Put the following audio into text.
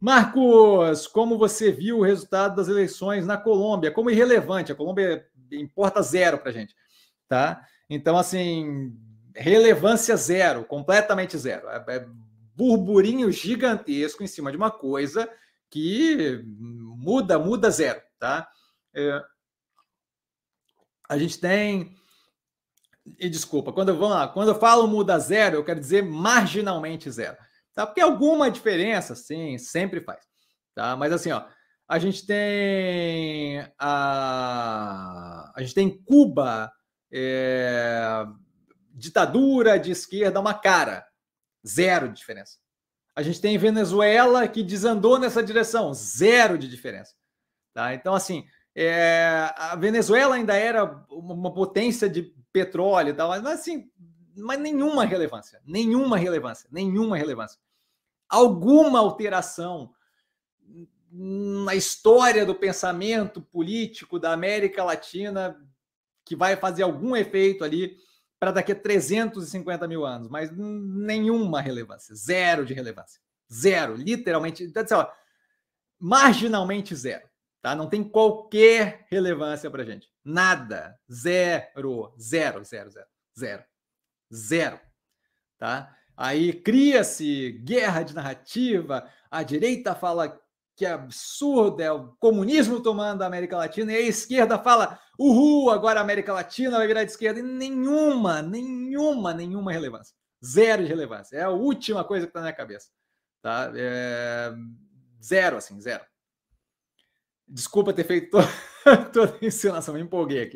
Marcos, como você viu o resultado das eleições na Colômbia? Como irrelevante, a Colômbia importa zero para a gente, tá? Então, assim, relevância zero, completamente zero. É, é burburinho gigantesco em cima de uma coisa que muda, muda zero, tá? É, a gente tem e desculpa, quando eu, vou lá, quando eu falo muda zero, eu quero dizer marginalmente zero. Tá? Porque alguma diferença, sim, sempre faz. Tá? Mas assim, ó, a gente tem a, a gente tem Cuba, é, ditadura de esquerda, uma cara, zero de diferença. A gente tem Venezuela que desandou nessa direção, zero de diferença. Tá? Então, assim, é, a Venezuela ainda era uma potência de petróleo e tal, mas assim, mas nenhuma relevância, nenhuma relevância, nenhuma relevância. Alguma alteração na história do pensamento político da América Latina que vai fazer algum efeito ali para daqui a 350 mil anos, mas nenhuma relevância, zero de relevância, zero, literalmente, então, assim, ó, marginalmente zero, tá? Não tem qualquer relevância para gente. Nada. Zero. Zero, zero, zero. Zero. Zero. Tá? Aí cria-se guerra de narrativa, a direita fala que é absurdo, é o comunismo tomando a América Latina, e a esquerda fala, uhul, agora a América Latina vai virar de esquerda, e nenhuma, nenhuma, nenhuma relevância. Zero de relevância. É a última coisa que está na minha cabeça. Tá? É... Zero, assim, zero. Desculpa ter feito toda, toda a encenação, me empolguei aqui.